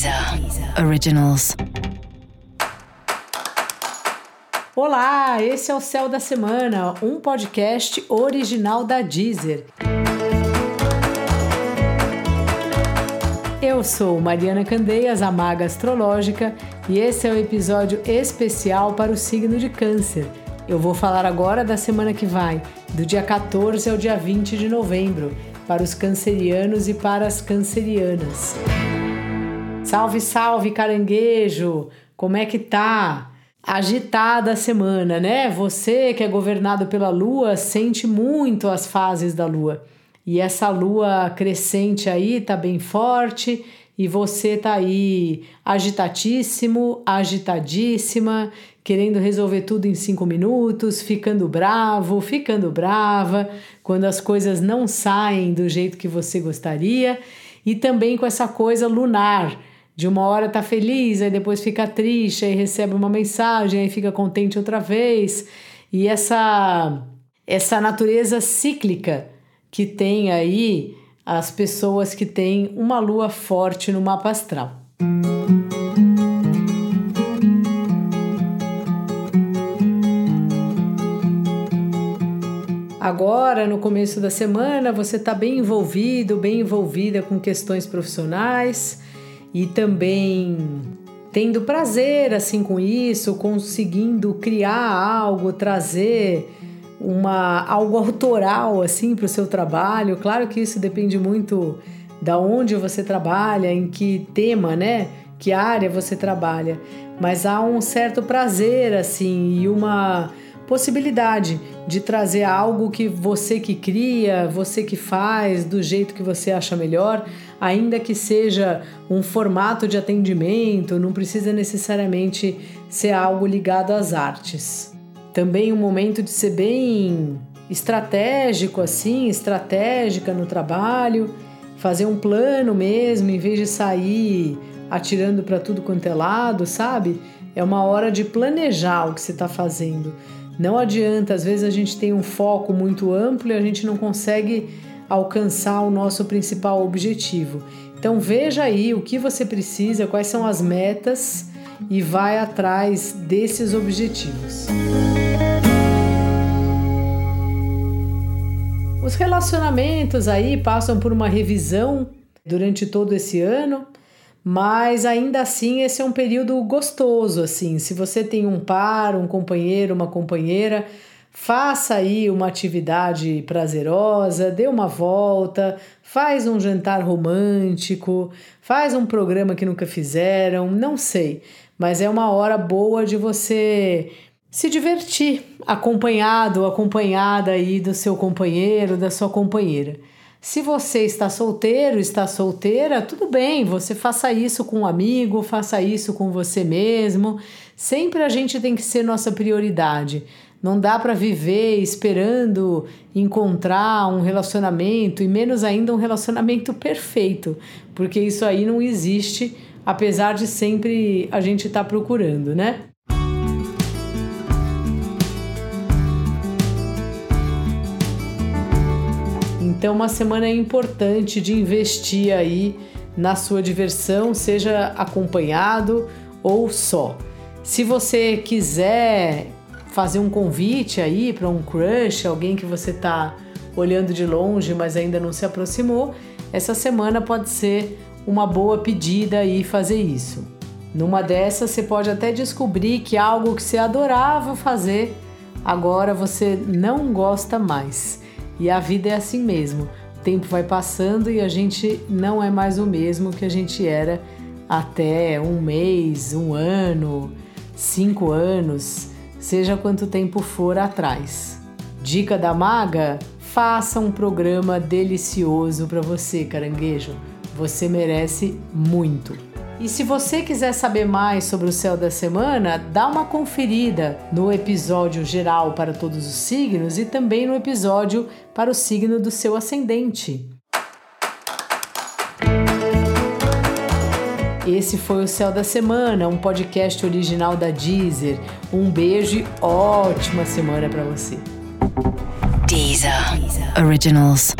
Deezer Originals. Olá, esse é o Céu da Semana, um podcast original da Deezer. Eu sou Mariana Candeias, a maga astrológica, e esse é o um episódio especial para o signo de Câncer. Eu vou falar agora da semana que vai, do dia 14 ao dia 20 de novembro, para os cancerianos e para as cancerianas. Salve, salve, caranguejo! Como é que tá? Agitada a semana, né? Você que é governado pela lua sente muito as fases da lua. E essa lua crescente aí tá bem forte e você tá aí agitadíssimo, agitadíssima, querendo resolver tudo em cinco minutos, ficando bravo, ficando brava, quando as coisas não saem do jeito que você gostaria, e também com essa coisa lunar. De uma hora tá feliz, aí depois fica triste, aí recebe uma mensagem, aí fica contente outra vez. E essa essa natureza cíclica que tem aí as pessoas que têm uma lua forte no mapa astral. Agora, no começo da semana, você está bem envolvido, bem envolvida com questões profissionais e também tendo prazer assim com isso, conseguindo criar algo, trazer uma algo autoral assim para o seu trabalho. Claro que isso depende muito da onde você trabalha, em que tema, né? Que área você trabalha, mas há um certo prazer assim e uma possibilidade de trazer algo que você que cria, você que faz, do jeito que você acha melhor, ainda que seja um formato de atendimento, não precisa necessariamente ser algo ligado às artes. Também um momento de ser bem estratégico assim, estratégica no trabalho, fazer um plano mesmo, em vez de sair atirando para tudo quanto é lado, sabe? É uma hora de planejar o que você está fazendo. Não adianta, às vezes a gente tem um foco muito amplo e a gente não consegue alcançar o nosso principal objetivo. Então veja aí o que você precisa, quais são as metas e vai atrás desses objetivos. Os relacionamentos aí passam por uma revisão durante todo esse ano mas ainda assim esse é um período gostoso assim. Se você tem um par, um companheiro, uma companheira, faça aí uma atividade prazerosa, dê uma volta, faz um jantar romântico, faz um programa que nunca fizeram, não sei, mas é uma hora boa de você se divertir, acompanhado, acompanhada aí do seu companheiro, da sua companheira. Se você está solteiro, está solteira, tudo bem, você faça isso com um amigo, faça isso com você mesmo. Sempre a gente tem que ser nossa prioridade. Não dá para viver esperando encontrar um relacionamento e menos ainda um relacionamento perfeito, porque isso aí não existe, apesar de sempre a gente estar tá procurando, né? Então, uma semana importante de investir aí na sua diversão, seja acompanhado ou só. Se você quiser fazer um convite aí para um crush, alguém que você está olhando de longe, mas ainda não se aproximou, essa semana pode ser uma boa pedida e fazer isso. Numa dessas, você pode até descobrir que algo que você adorava fazer, agora você não gosta mais. E a vida é assim mesmo. O tempo vai passando e a gente não é mais o mesmo que a gente era até um mês, um ano, cinco anos, seja quanto tempo for atrás. Dica da maga: faça um programa delicioso para você, caranguejo. Você merece muito. E se você quiser saber mais sobre o céu da semana, dá uma conferida no episódio geral para todos os signos e também no episódio para o signo do seu ascendente. Esse foi o Céu da Semana, um podcast original da Deezer. Um beijo e ótima semana para você. Deezer. Originals.